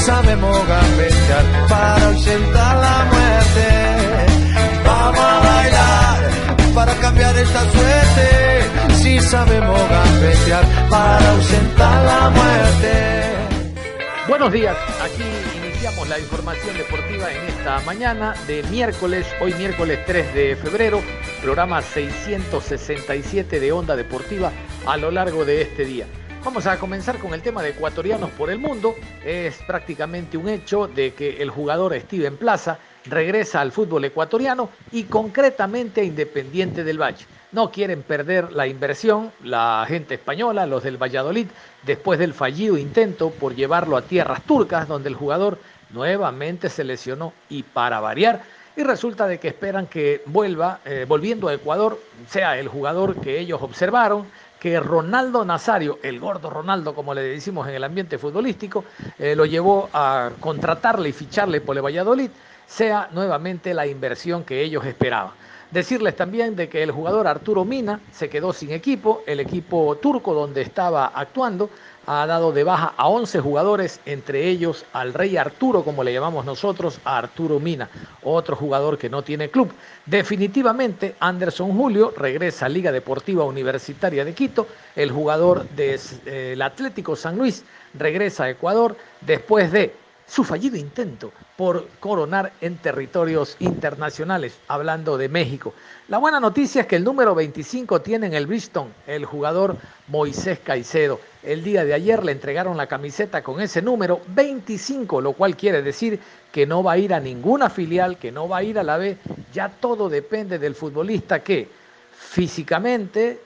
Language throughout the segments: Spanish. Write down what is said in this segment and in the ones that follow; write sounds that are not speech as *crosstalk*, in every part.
Sabemos gambetear para ausentar la muerte. Vamos a bailar para cambiar esta suerte. Si sabemos gambetear para ausentar la muerte. Buenos días, aquí iniciamos la información deportiva en esta mañana de miércoles, hoy miércoles 3 de febrero, programa 667 de Onda Deportiva a lo largo de este día. Vamos a comenzar con el tema de ecuatorianos por el mundo. Es prácticamente un hecho de que el jugador Steven Plaza regresa al fútbol ecuatoriano y concretamente a Independiente del Valle. No quieren perder la inversión, la gente española, los del Valladolid, después del fallido intento por llevarlo a tierras turcas, donde el jugador nuevamente se lesionó y para variar. Y resulta de que esperan que vuelva, eh, volviendo a Ecuador, sea el jugador que ellos observaron, que Ronaldo Nazario, el gordo Ronaldo, como le decimos en el ambiente futbolístico, eh, lo llevó a contratarle y ficharle por el Valladolid, sea nuevamente la inversión que ellos esperaban. Decirles también de que el jugador Arturo Mina se quedó sin equipo, el equipo turco donde estaba actuando ha dado de baja a 11 jugadores, entre ellos al Rey Arturo, como le llamamos nosotros, a Arturo Mina, otro jugador que no tiene club. Definitivamente, Anderson Julio regresa a Liga Deportiva Universitaria de Quito, el jugador del eh, Atlético San Luis regresa a Ecuador. Después de su fallido intento por coronar en territorios internacionales, hablando de México. La buena noticia es que el número 25 tiene en el Bristol el jugador Moisés Caicedo. El día de ayer le entregaron la camiseta con ese número 25, lo cual quiere decir que no va a ir a ninguna filial, que no va a ir a la B. Ya todo depende del futbolista que físicamente,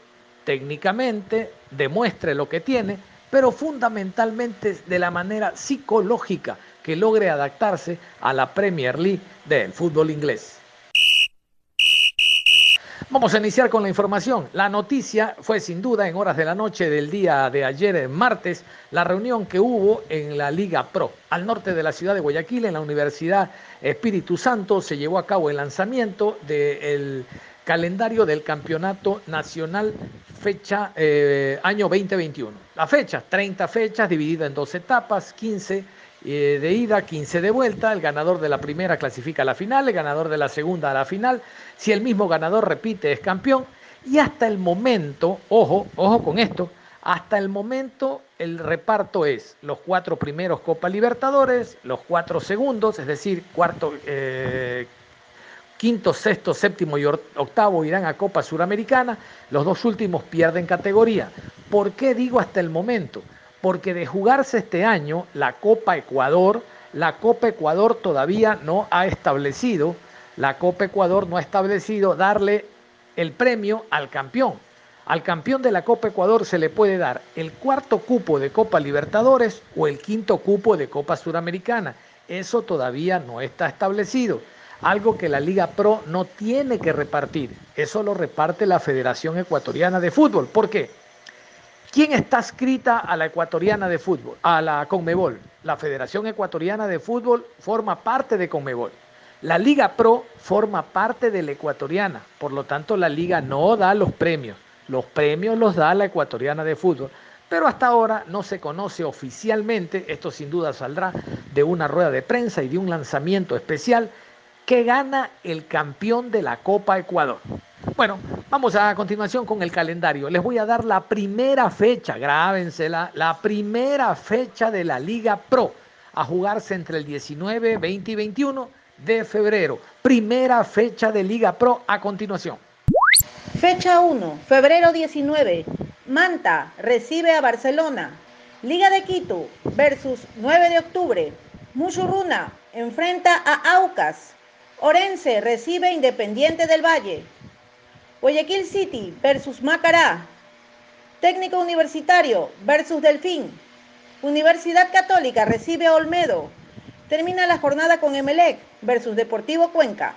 técnicamente, demuestre lo que tiene, pero fundamentalmente de la manera psicológica que logre adaptarse a la Premier League del fútbol inglés. Vamos a iniciar con la información. La noticia fue sin duda en horas de la noche del día de ayer, martes, la reunión que hubo en la Liga Pro. Al norte de la ciudad de Guayaquil, en la Universidad Espíritu Santo, se llevó a cabo el lanzamiento del calendario del Campeonato Nacional fecha eh, año 2021. La fecha, 30 fechas dividida en dos etapas, 15 eh, de ida, 15 de vuelta. El ganador de la primera clasifica a la final, el ganador de la segunda a la final. Si el mismo ganador repite, es campeón. Y hasta el momento, ojo, ojo con esto, hasta el momento el reparto es los cuatro primeros Copa Libertadores, los cuatro segundos, es decir, cuarto, eh, quinto, sexto, séptimo y octavo irán a Copa Suramericana, los dos últimos pierden categoría. ¿Por qué digo hasta el momento? Porque de jugarse este año la Copa Ecuador, la Copa Ecuador todavía no ha establecido, la Copa Ecuador no ha establecido darle el premio al campeón. Al campeón de la Copa Ecuador se le puede dar el cuarto cupo de Copa Libertadores o el quinto cupo de Copa Suramericana. Eso todavía no está establecido. Algo que la Liga Pro no tiene que repartir. Eso lo reparte la Federación Ecuatoriana de Fútbol. ¿Por qué? ¿Quién está escrita a la ecuatoriana de fútbol? A la Conmebol. La Federación Ecuatoriana de Fútbol forma parte de Conmebol. La Liga Pro forma parte de la ecuatoriana. Por lo tanto, la liga no da los premios. Los premios los da la ecuatoriana de fútbol. Pero hasta ahora no se conoce oficialmente, esto sin duda saldrá de una rueda de prensa y de un lanzamiento especial, que gana el campeón de la Copa Ecuador. Bueno, vamos a continuación con el calendario. Les voy a dar la primera fecha, grábensela, la primera fecha de la Liga Pro a jugarse entre el 19, 20 y 21 de febrero. Primera fecha de Liga Pro a continuación. Fecha 1, febrero 19. Manta recibe a Barcelona. Liga de Quito versus 9 de octubre. Muchurruna enfrenta a Aucas. Orense recibe Independiente del Valle. Guayaquil City versus Macará. Técnico Universitario versus Delfín. Universidad Católica recibe a Olmedo. Termina la jornada con Emelec versus Deportivo Cuenca.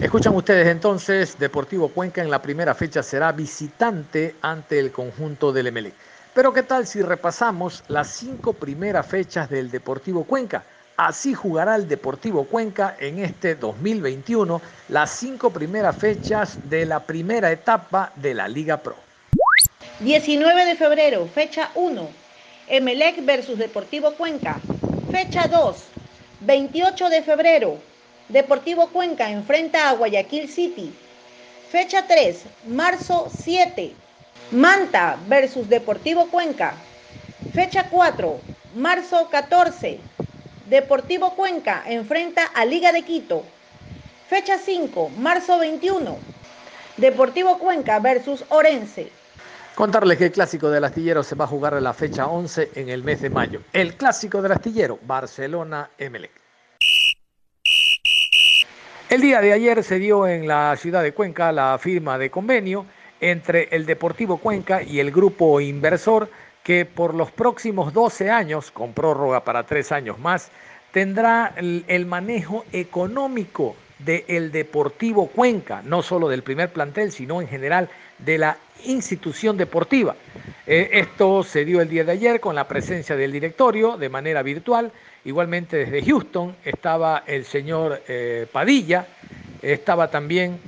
Escuchan ustedes entonces, Deportivo Cuenca en la primera fecha será visitante ante el conjunto del Emelec. Pero ¿qué tal si repasamos las cinco primeras fechas del Deportivo Cuenca? Así jugará el Deportivo Cuenca en este 2021, las cinco primeras fechas de la primera etapa de la Liga Pro. 19 de febrero, fecha 1, Emelec versus Deportivo Cuenca. Fecha 2, 28 de febrero, Deportivo Cuenca enfrenta a Guayaquil City. Fecha 3, marzo 7, Manta versus Deportivo Cuenca. Fecha 4, marzo 14, Deportivo Cuenca enfrenta a Liga de Quito. Fecha 5, marzo 21. Deportivo Cuenca versus Orense. Contarles que el clásico del astillero se va a jugar en la fecha 11 en el mes de mayo. El clásico del astillero, Barcelona-Emelec. El día de ayer se dio en la ciudad de Cuenca la firma de convenio entre el Deportivo Cuenca y el grupo inversor que por los próximos 12 años, con prórroga para tres años más, tendrá el, manejo económico del Deportivo Cuenca, no solo del primer plantel, sino en general de la institución deportiva. Eh, esto se dio el día de ayer con la presencia del directorio de manera virtual. Igualmente desde Houston estaba el señor eh, Padilla, estaba también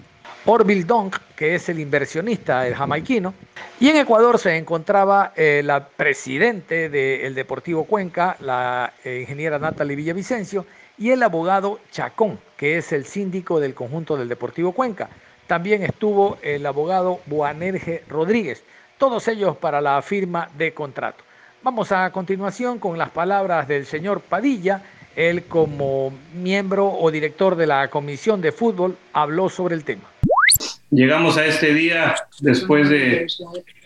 Orville Donk, que es el inversionista, el jamaiquino. Y en Ecuador se encontraba eh, la presidente del Deportivo Cuenca, la eh, ingeniera Natalie Villavicencio, y el abogado Chacón, que es el síndico del conjunto del Deportivo Cuenca. También estuvo el abogado Boanerge Rodríguez, todos ellos para la firma de contrato. Vamos a continuación con las palabras del señor Padilla. Él como miembro o director de la Comisión de Fútbol habló sobre el tema llegamos a este día después de,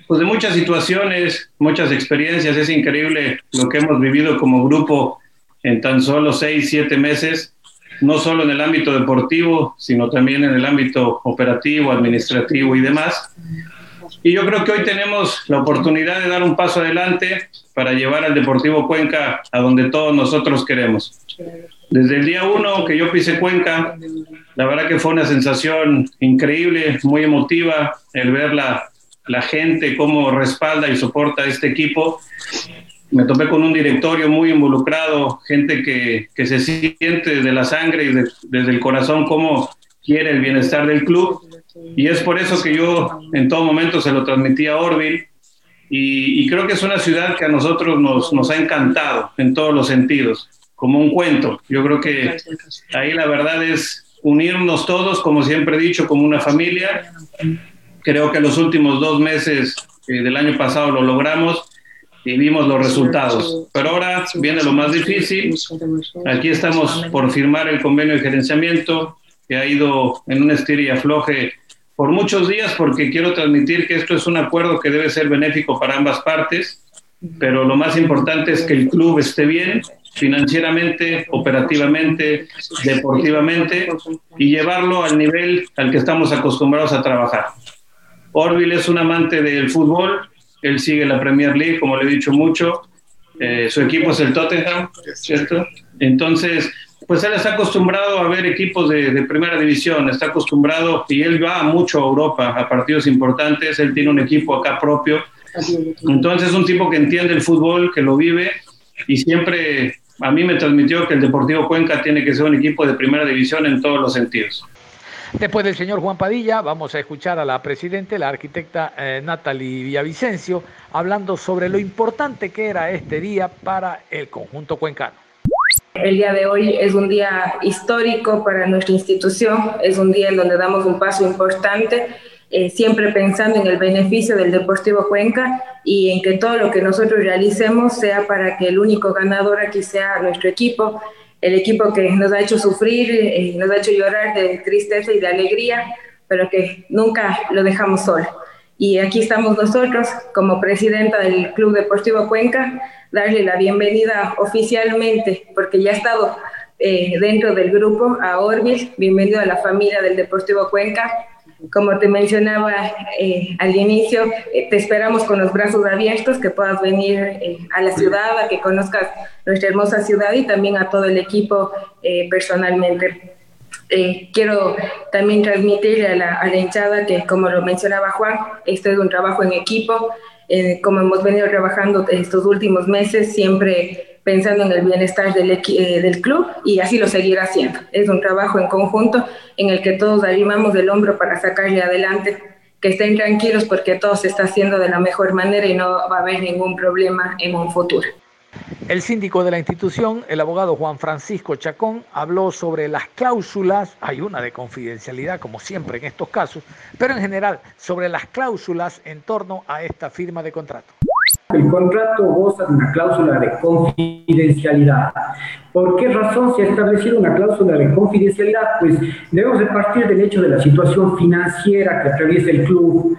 pues de muchas situaciones, muchas experiencias. Es increíble lo que hemos vivido como grupo en tan solo seis, siete meses, no solo en el ámbito deportivo, sino también en el ámbito operativo, administrativo y demás. Y yo creo que hoy tenemos la oportunidad de dar un paso adelante para llevar al Deportivo Cuenca a donde todos nosotros queremos. Desde el día uno que yo pise Cuenca, la verdad que fue una sensación increíble, muy emotiva, el ver la, la gente, cómo respalda y soporta este equipo. Me topé con un directorio muy involucrado, gente que, que se siente desde la sangre y desde el corazón cómo quiere el bienestar del club. Y es por eso que yo en todo momento se lo transmití a Orville. Y, y creo que es una ciudad que a nosotros nos, nos ha encantado en todos los sentidos como un cuento. Yo creo que ahí la verdad es unirnos todos, como siempre he dicho, como una familia. Creo que los últimos dos meses eh, del año pasado lo logramos y vimos los resultados. Pero ahora viene lo más difícil. Aquí estamos por firmar el convenio de gerenciamiento que ha ido en un estir y afloje por muchos días porque quiero transmitir que esto es un acuerdo que debe ser benéfico para ambas partes, pero lo más importante es que el club esté bien financieramente, operativamente, deportivamente y llevarlo al nivel al que estamos acostumbrados a trabajar. Orville es un amante del fútbol, él sigue la Premier League, como le he dicho mucho, eh, su equipo es el Tottenham, ¿cierto? Entonces, pues él está acostumbrado a ver equipos de, de, primera división, está acostumbrado y él va mucho a Europa, a partidos importantes, él tiene un equipo acá propio. Entonces es un tipo que entiende el fútbol, que lo vive y siempre a mí me transmitió que el Deportivo Cuenca tiene que ser un equipo de primera división en todos los sentidos. Después del señor Juan Padilla, vamos a escuchar a la presidenta, la arquitecta eh, Natalie Villavicencio, hablando sobre lo importante que era este día para el conjunto cuencano. El día de hoy es un día histórico para nuestra institución, es un día en donde damos un paso importante eh, siempre pensando en el beneficio del Deportivo Cuenca y en que todo lo que nosotros realicemos sea para que el único ganador aquí sea nuestro equipo, el equipo que nos ha hecho sufrir, eh, nos ha hecho llorar de tristeza y de alegría, pero que nunca lo dejamos solo. Y aquí estamos nosotros como presidenta del Club Deportivo Cuenca, darle la bienvenida oficialmente, porque ya ha estado eh, dentro del grupo, a Orbil, bienvenido a la familia del Deportivo Cuenca. Como te mencionaba eh, al inicio, eh, te esperamos con los brazos abiertos, que puedas venir a la ciudad, a que conozcas nuestra hermosa ciudad y también a todo el equipo personalmente. Quiero también transmitirle a la, a la hinchada que, como lo mencionaba Juan, esto es un trabajo en equipo, como hemos venido trabajando estos últimos meses, siempre pensando en el bienestar del, eh, del club y así lo seguirá haciendo. Es un trabajo en conjunto en el que todos arrimamos el hombro para sacarle adelante. Que estén tranquilos porque todo se está haciendo de la mejor manera y no va a haber ningún problema en un futuro. El síndico de la institución, el abogado Juan Francisco Chacón, habló sobre las cláusulas, hay una de confidencialidad como siempre en estos casos, pero en general sobre las cláusulas en torno a esta firma de contrato. El contrato goza de una cláusula de confidencialidad. ¿Por qué razón se ha establecido una cláusula de confidencialidad? Pues debemos de partir del hecho de la situación financiera que atraviesa el club,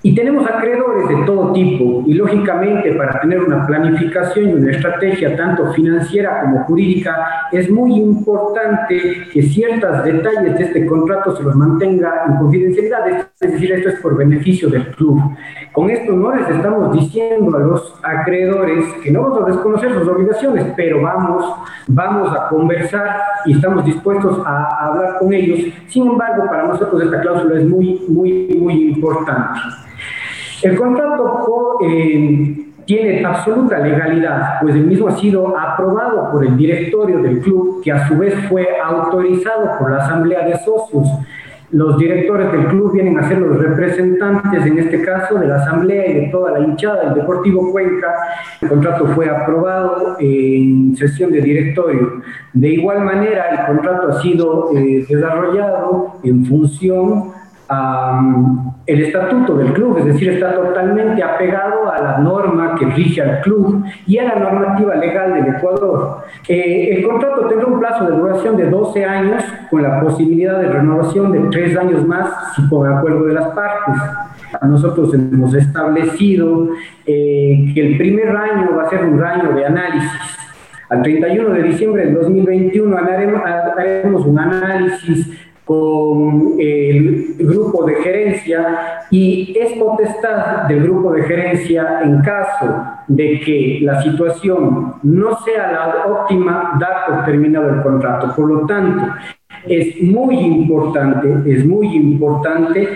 y tenemos acreedores de todo tipo y lógicamente para tener una planificación y una estrategia tanto financiera como jurídica es muy importante que ciertos detalles de este contrato se los mantenga en confidencialidad, es decir, esto es por beneficio del club. Con esto no les estamos diciendo a los acreedores que no vamos a desconocer sus obligaciones, pero vamos, vamos a conversar y estamos dispuestos a, hablar con ellos. Sin embargo, para nosotros esta cláusula es muy, muy, muy importante. El contrato eh, tiene absoluta legalidad, pues el mismo ha sido aprobado por el directorio del club, que a su vez fue autorizado por la asamblea de socios. Los directores del club vienen a ser los representantes, en este caso, de la asamblea y de toda la hinchada del Deportivo Cuenca. El contrato fue aprobado en sesión de directorio. De igual manera, el contrato ha sido eh, desarrollado en función el estatuto del club, es decir, está totalmente apegado a la norma que rige al club y a la normativa legal del Ecuador. Eh, el contrato tendrá un plazo de duración de 12 años con la posibilidad de renovación de 3 años más si por acuerdo de las partes. Nosotros hemos establecido eh, que el primer año va a ser un año de análisis. Al 31 de diciembre del 2021 haremos un análisis con el grupo de gerencia y es potestad del grupo de gerencia en caso de que la situación no sea la óptima dar por terminado el contrato. Por lo tanto, es muy importante, es muy importante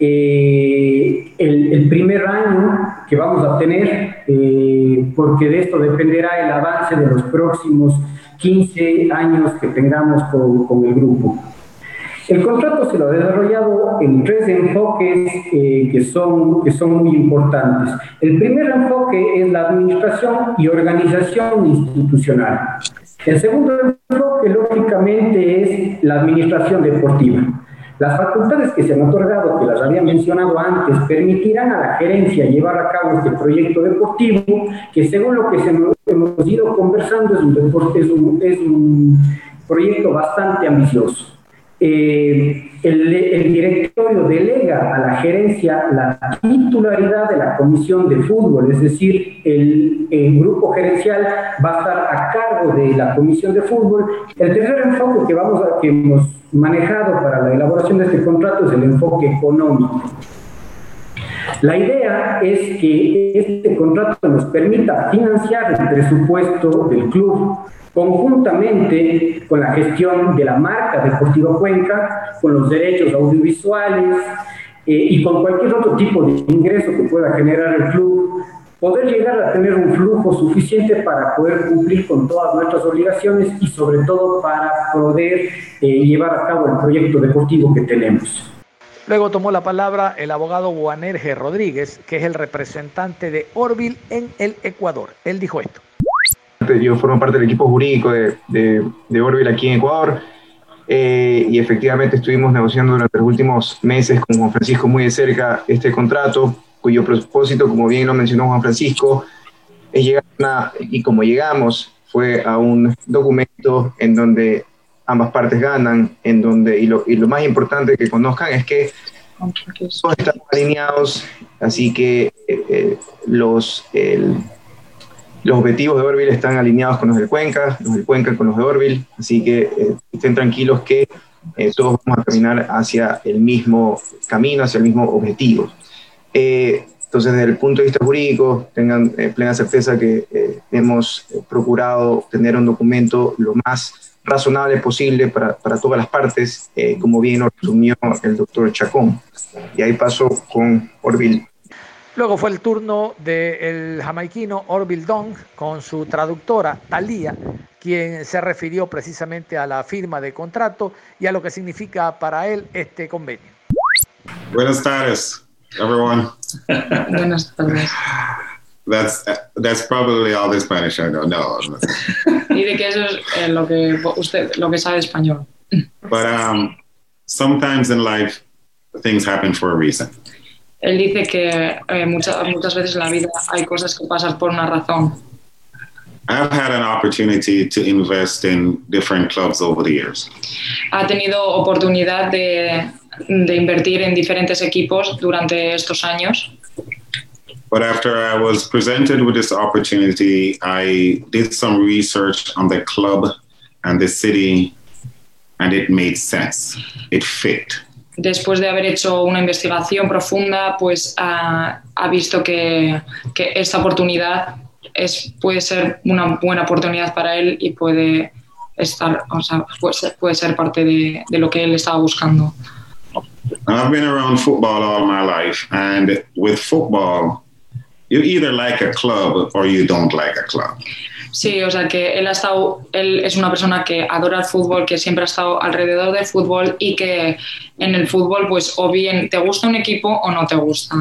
eh, el, primer año que vamos a tener, eh, porque de esto dependerá el avance de los próximos 15 años que tengamos con, con el grupo. El contrato se lo ha desarrollado en tres enfoques eh, que, son, que son muy importantes. El primer enfoque es la administración y organización institucional. El segundo enfoque, lógicamente, es la administración deportiva. Las facultades que se han otorgado, que las había mencionado antes, permitirán a la gerencia llevar a cabo este proyecto deportivo, que según lo que se hemos ido conversando es un, es un proyecto bastante ambicioso. Eh, el, directorio delega a la gerencia la titularidad de la comisión de fútbol, es decir, el, grupo gerencial va a estar a cargo de la comisión de fútbol. El tercer enfoque que, vamos a, que hemos manejado para la elaboración de este contrato es el enfoque económico. La idea es que este contrato nos permita financiar el presupuesto del club, conjuntamente con la gestión de la marca Deportivo Cuenca, con los derechos audiovisuales eh, y con cualquier otro tipo de ingreso que pueda generar el club, poder llegar a tener un flujo suficiente para poder cumplir con todas nuestras obligaciones y sobre todo para poder eh, llevar a cabo el proyecto deportivo que tenemos. Luego tomó la palabra el abogado Juanerge Rodríguez, que es el representante de Orville en el Ecuador. Él dijo esto yo formo parte del equipo jurídico de, de, Orville aquí en Ecuador. Eh, y efectivamente estuvimos negociando durante los últimos meses con Juan Francisco muy de cerca este contrato, cuyo propósito, como bien lo mencionó Juan Francisco, es llegar a, y como llegamos, fue a un documento en donde ambas partes ganan, en donde, y lo, y lo más importante que conozcan es que todos estamos alineados, así que eh, eh, los, los objetivos de Orville están alineados con los del Cuenca, los del Cuenca con los de Orville, así que eh, estén tranquilos que todos vamos a caminar hacia el mismo camino, hacia el mismo objetivo. Entonces, desde el punto de vista jurídico, tengan plena certeza que hemos procurado tener un documento lo más razonable posible para, para todas las partes, como bien lo resumió el doctor Chacón. Y ahí paso con Orville. Luego fue el turno del jamaiquino Orville Dong con su traductora Talía, quien se refirió precisamente a la firma de contrato y a lo que significa para él este convenio. Buenas tardes, everyone. *laughs* Buenas tardes. That's that's probably all the Spanish I know. No. y de que eso es eh, lo que usted lo que sabe español. But um, sometimes in life things happen for a reason. Él dice que eh, muchas, muchas veces en la vida hay cosas que pasan por una razón. I've had an opportunity to invest in different clubs over the years. Ha tenido oportunidad de, de invertir en diferentes equipos durante estos años. But after I was presented with this opportunity, I did some research on the club and the city, and it made sense. It fit. después de haber hecho una investigación profunda, pues ha, ha visto que, que, esta oportunidad es, puede ser una buena oportunidad para él y puede estar, o sea, puede ser, puede ser parte de, de, lo que él estaba buscando. I've been around football all my life, and with football, you either like a club or you don't like a club. Sí, o sea que él ha estado, él es una persona que adora el fútbol, que siempre ha estado alrededor del fútbol y que en el fútbol, pues, o bien te gusta un equipo o no te gusta.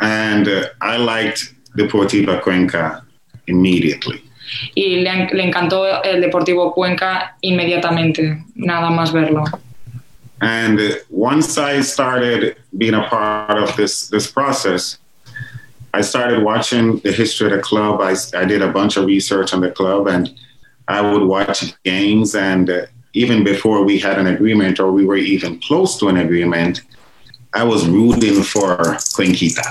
And uh, I liked Deportivo Cuenca immediately. Y le, le encantó el Deportivo Cuenca inmediatamente, nada más verlo. And uh, once I started being a part of this this process, I started watching the history of the club. I, I did a bunch of research on the club and I would watch games. And uh, even before we had an agreement or we were even close to an agreement, I was rooting for Cuenquita.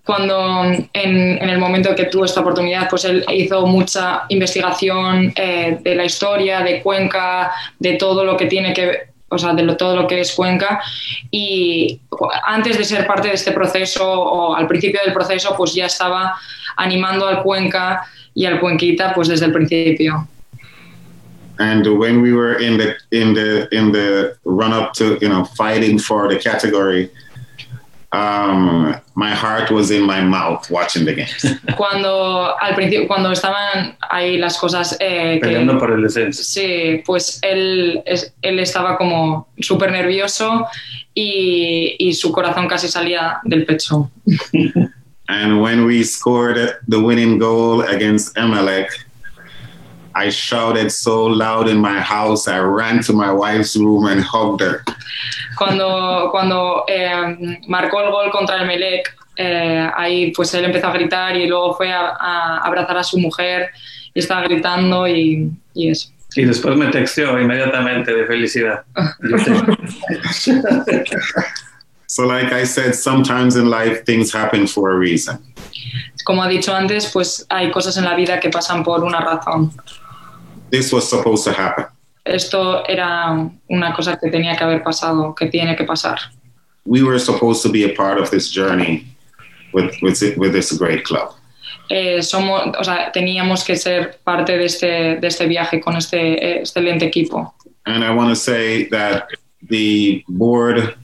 *laughs* Cuando en, en, el momento que tuvo esta oportunidad, pues él hizo mucha investigación eh, de la historia, de Cuenca, de todo lo que tiene que o sea, de lo, todo lo que es Cuenca. Y antes de ser parte de este proceso o al principio del proceso, pues ya estaba animando al Cuenca y al Cuenquita pues desde el principio. And when we were in the in the in the run up to you know fighting for the category, um, my heart was in my mouth watching the games. *laughs* Cuando al principio, cuando estaban ahí las cosas eh, que, peleando por el descenso. Sí, pues él él estaba como súper nervioso y, y su corazón casi salía del pecho. *laughs* And when we scored the winning goal against Emelec, I shouted so loud in my house, I ran to my wife's room and hugged her. Cuando, cuando eh, marcó el gol contra el Melec, eh, ahí pues él empezó a gritar y luego fue a, a abrazar a su mujer y estaba gritando y, y eso. Y después me texteó inmediatamente de felicidad. *laughs* so like I said, sometimes in life things happen for a reason. Como ha dicho antes, pues hay cosas en la vida que pasan por una razón. This was supposed to happen. Esto era una cosa que tenía que haber pasado, que tiene que pasar. We were supposed to be a part of this journey with, with, with this great club. Eh, somos, o sea, teníamos que ser parte de este, de este viaje con este excelente equipo. And I want to say that the board,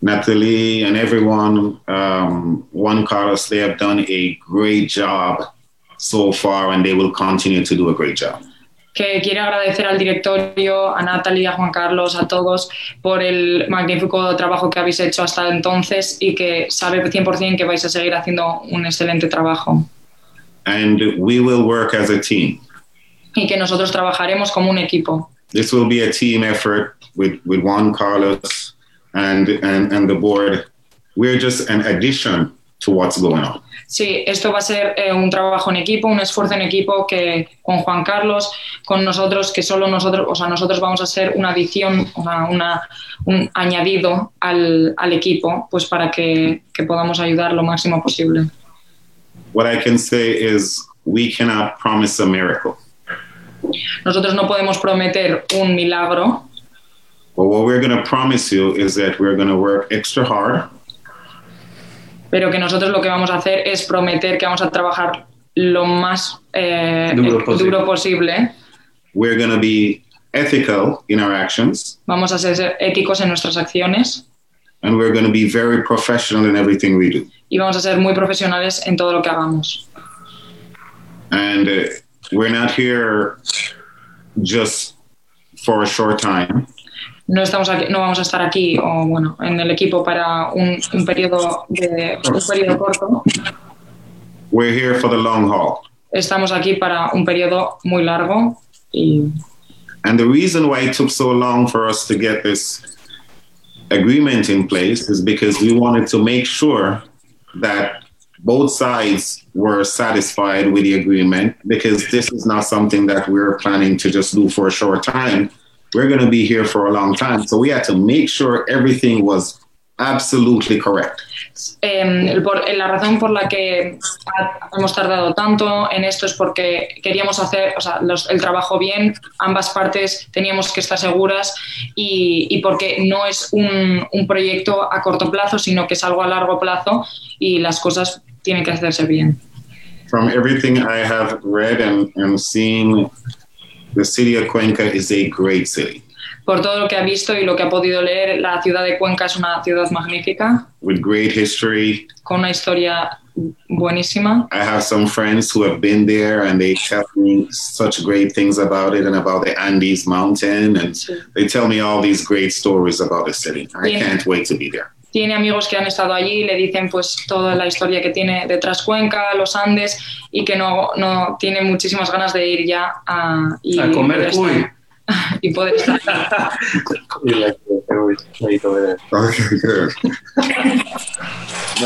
Natalie, and everyone, um, Juan Carlos, they have done a great job so far, and they will continue to do a great job. Que quiere agradecer al directorio, a Natalia, a Juan Carlos, a todos por el magnífico trabajo que habéis hecho hasta entonces y que sabe 100% que vais a seguir haciendo un excelente trabajo. And we will work as a team. Y que nosotros trabajaremos como un equipo. This will be a team effort with, with Juan Carlos and, and, and the board. We're just an addition to what's going on. Sí, esto va a ser eh, un trabajo en equipo, un esfuerzo en equipo que con Juan Carlos, con nosotros, que solo nosotros, o sea, nosotros vamos a ser una adición, una, una un añadido al, al, equipo, pues para que, que, podamos ayudar lo máximo posible. what I can say is we cannot promise a miracle. Nosotros no podemos prometer un milagro, But what we're going to promise you is that we're going to work extra hard. Pero que nosotros lo que vamos a hacer es prometer que vamos a trabajar lo más eh, Duro posible. duro posible. We're to be ethical in our actions. Vamos a ser éticos en nuestras acciones And we're to be very professional in everything we do. y vamos a ser muy profesionales en todo lo que hagamos. And uh, we're not here just for a short time. No, estamos aquí, no vamos a estar aquí o bueno, en el equipo para un, un periodo de un periodo corto. We're here for the long haul. Estamos aquí para un periodo muy largo y And the reason why it took so long for us to get this agreement in place is because we wanted to make sure that both sides were satisfied with the agreement because this is not something that we're planning to just do for a short time. We're going to be here for a long time. So we had to make sure everything was absolutely correct. Eh, por- la razón por la que ha- hemos tardado tanto en esto es porque queríamos hacer o sea, los- el trabajo bien, ambas partes teníamos que estar seguras y, y porque no es un, un proyecto a corto plazo, sino que es algo a largo plazo y las cosas tienen que hacerse bien. From everything I have read and, and seen, the city of Cuenca is a great city Por todo lo que ha visto y lo que ha podido leer, la ciudad de Cuenca es una ciudad magnífica, with great history, con una historia buenísima. I have some friends who have been there and they tell me such great things about it and about the Andes mountain and they tell me all these great stories about the city. I Yeah. can't wait to be there. Tiene amigos que han estado allí y le dicen pues toda la historia que tiene detrás Cuenca, los Andes y que no, no tiene muchísimas ganas de ir ya a, y, A comer poder cuy. estar, *laughs* y poder estar.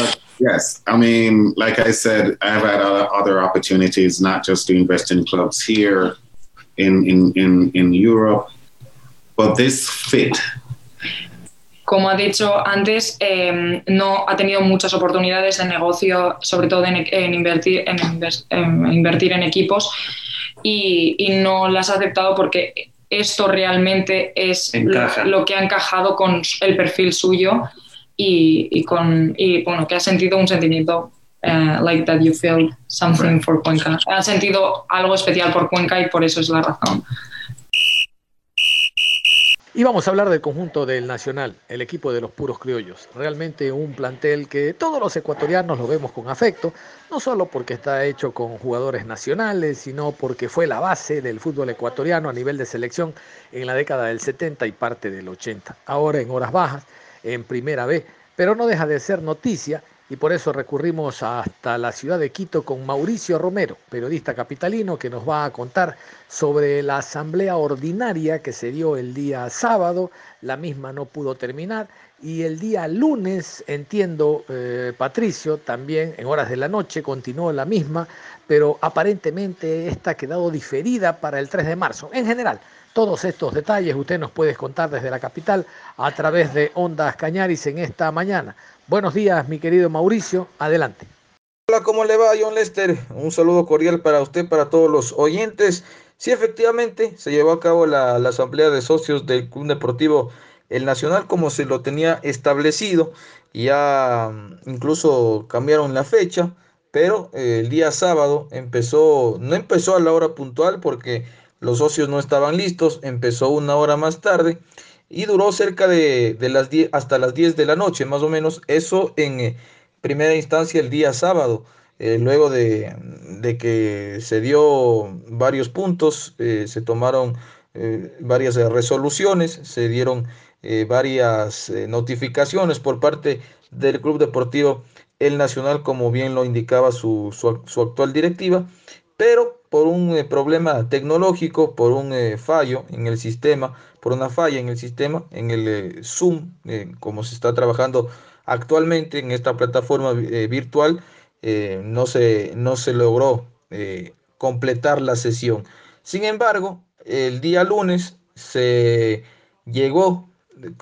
*laughs* Yes, I mean, like I said, I've had other, other opportunities, not just to invest in clubs here in, in, in, in Europe, but this fit Como ha dicho antes, eh, no ha tenido muchas oportunidades de negocio, sobre todo en, en invertir, en, inves- en invertir en equipos y, y no las ha aceptado porque esto realmente es lo, que ha encajado con el perfil suyo y, y con y bueno que ha sentido un sentimiento eh, like that you feel something for Cuenca. Ha sentido algo especial por Cuenca y por eso es la razón Y vamos a hablar del conjunto del Nacional, el equipo de los puros criollos. Realmente un plantel que todos los ecuatorianos lo vemos con afecto, no solo porque está hecho con jugadores nacionales, sino porque fue la base del fútbol ecuatoriano a nivel de selección en la década del 70 y parte del 80. Ahora en horas bajas, en primera B, pero no deja de ser noticia y por eso recurrimos hasta la ciudad de Quito con Mauricio Romero, periodista capitalino, que nos va a contar sobre la asamblea ordinaria que se dio el día sábado. La misma no pudo terminar y el día lunes, entiendo, eh, Patricio, también en horas de la noche continuó la misma, pero aparentemente esta ha quedado diferida para el 3 de marzo. En general, todos estos detalles usted nos puede contar desde la capital a través de Ondas Cañaris en esta mañana. Buenos días, mi querido Mauricio. Adelante. Hola, ¿cómo le va, John Lester? Un saludo cordial para usted, para todos los oyentes. Sí, efectivamente, se llevó a cabo la, asamblea de socios del Club Deportivo El Nacional como se lo tenía establecido. Ya mm, incluso cambiaron la fecha, pero eh, el día sábado empezó, no empezó a la hora puntual porque los socios no estaban listos, empezó una hora más tarde y duró cerca de, las 10 hasta las 10 de la noche, más o menos. Eso en eh, primera instancia el día sábado. Eh, luego de, que se dio varios puntos, eh, se tomaron varias resoluciones, se dieron varias notificaciones por parte del Club Deportivo El Nacional, como bien lo indicaba su actual directiva, pero por un eh, problema tecnológico, por un eh, fallo en el sistema, por una falla en el sistema, en el eh, Zoom, como se está trabajando actualmente en esta plataforma virtual, no, se, no se logró completar la sesión. Sin embargo, el día lunes se llegó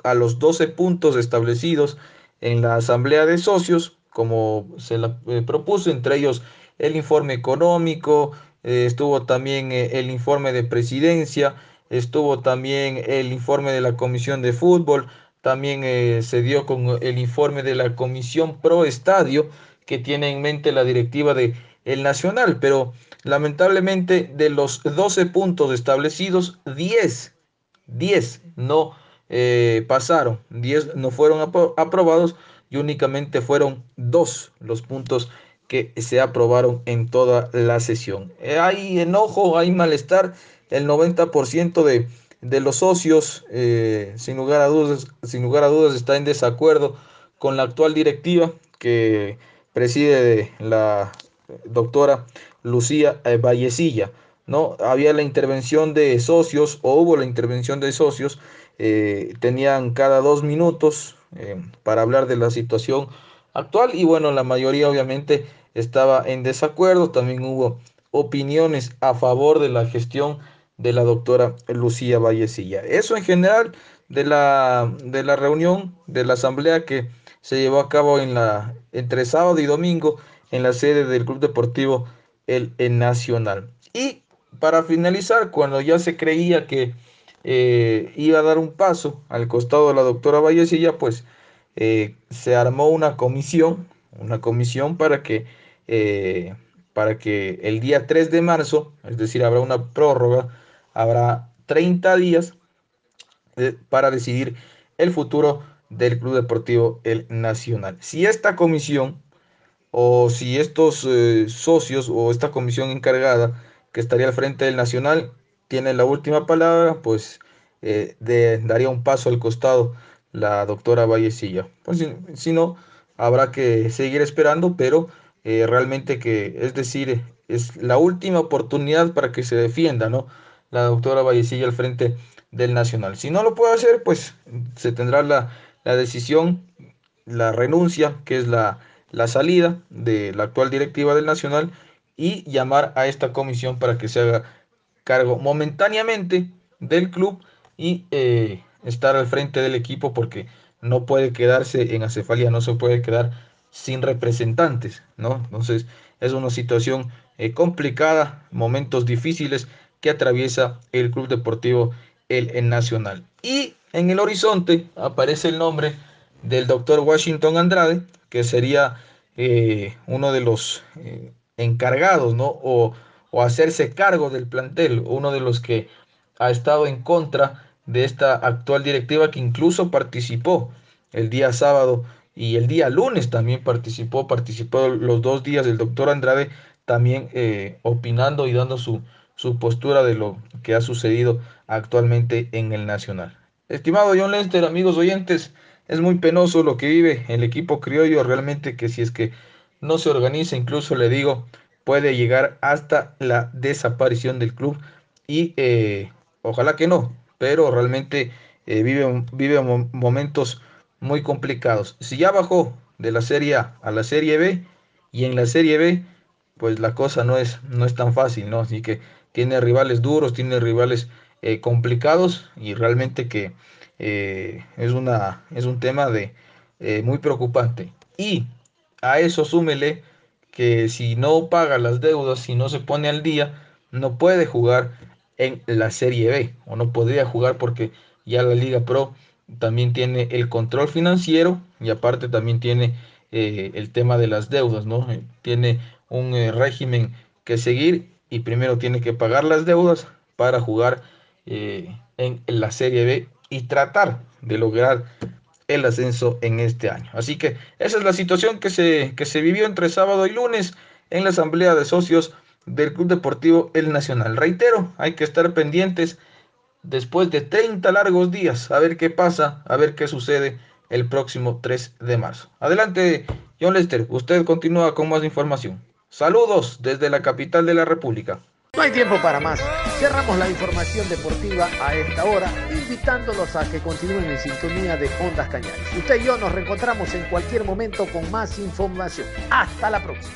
a los 12 puntos establecidos en la asamblea de socios, como se la propuso, entre ellos el informe económico, eh, estuvo también eh, el informe de presidencia, estuvo también el informe de la Comisión de Fútbol, también eh, se dio con el informe de la Comisión Pro Estadio que tiene en mente la directiva de el Nacional, pero lamentablemente de los 12 puntos establecidos, 10, 10 no pasaron, 10 no fueron aprobados y únicamente fueron dos los puntos que se aprobaron en toda la sesión. Eh, hay enojo, hay malestar, el 90% de, de los socios, eh, sin, lugar a dudas, sin lugar a dudas, está en desacuerdo con la actual directiva que preside la doctora Lucía eh, Vallecilla. ¿no? Había la intervención de socios, o hubo la intervención de socios, tenían cada dos minutos para hablar de la situación actual y bueno, la mayoría obviamente estaba en desacuerdo, también hubo opiniones a favor de la gestión de la doctora Lucía Vallecilla. Eso en general de la, de la reunión de la asamblea que se llevó a cabo entre sábado y domingo en la sede del Club Deportivo El, Nacional. Y para finalizar, cuando ya se creía que eh, iba a dar un paso al costado de la doctora Vallecilla, pues eh, se armó una comisión, una comisión para que eh, para que el día 3 de marzo, es decir, habrá una prórroga, habrá 30 días eh, para decidir el futuro del Club Deportivo El Nacional. Si esta comisión o si estos eh, socios o esta comisión encargada que estaría al frente del Nacional tiene la última palabra, pues daría un paso al costado la doctora Vallecilla. Pues si no, habrá que seguir esperando, pero eh, realmente que, es decir, es la última oportunidad para que se defienda, ¿no? La doctora Vallecilla al frente del Nacional. Si no lo puede hacer, pues se tendrá la, decisión, la renuncia, que es la, la salida de la actual directiva del Nacional y llamar a esta comisión para que se haga cargo momentáneamente del club y eh, estar al frente del equipo porque no puede quedarse en acefalía, no se puede quedar sin representantes, ¿no? Entonces es una situación eh, complicada, momentos difíciles que atraviesa el Club Deportivo el, Nacional. Y en el horizonte aparece el nombre del doctor Washington Andrade, que sería eh, uno de los eh, encargados, ¿no? O, o hacerse cargo del plantel, uno de los que ha estado en contra de esta actual directiva que incluso participó el día sábado y el día lunes también participó, participó los dos días el doctor Andrade también eh, opinando y dando su, su postura de lo que ha sucedido actualmente en el Nacional. Estimado John Lester, amigos oyentes, es muy penoso lo que vive el equipo criollo, realmente que si es que no se organiza, incluso le digo, puede llegar hasta la desaparición del club y eh, ojalá que no, pero realmente eh, vive, vive momentos muy complicados. Si ya bajó de la Serie A a la Serie B y en la Serie B, pues la cosa no es, no es tan fácil, ¿no? Así que tiene rivales duros, tiene rivales eh, complicados y realmente que eh, es, una, es un tema de, eh, muy preocupante. Y a eso súmele que si no paga las deudas, si no se pone al día, no puede jugar en la Serie B o no podría jugar porque ya la Liga Pro también tiene el control financiero y aparte también tiene eh, el tema de las deudas, ¿no? Eh, tiene un eh, régimen que seguir y primero tiene que pagar las deudas para jugar en la Serie B y tratar de lograr el ascenso en este año. Así que esa es la situación que se, que se vivió entre sábado y lunes en la asamblea de socios del Club Deportivo El Nacional. Reitero, hay que estar pendientes después de 30 largos días, a ver qué pasa, a ver qué sucede el próximo 3 de marzo. Adelante, John Lester, usted continúa con más información. Saludos desde la capital de la República. No hay tiempo para más. Cerramos la información deportiva a esta hora, invitándolos a que continúen en sintonía de Ondas Cañares. Usted y yo nos reencontramos en cualquier momento con más información. Hasta la próxima.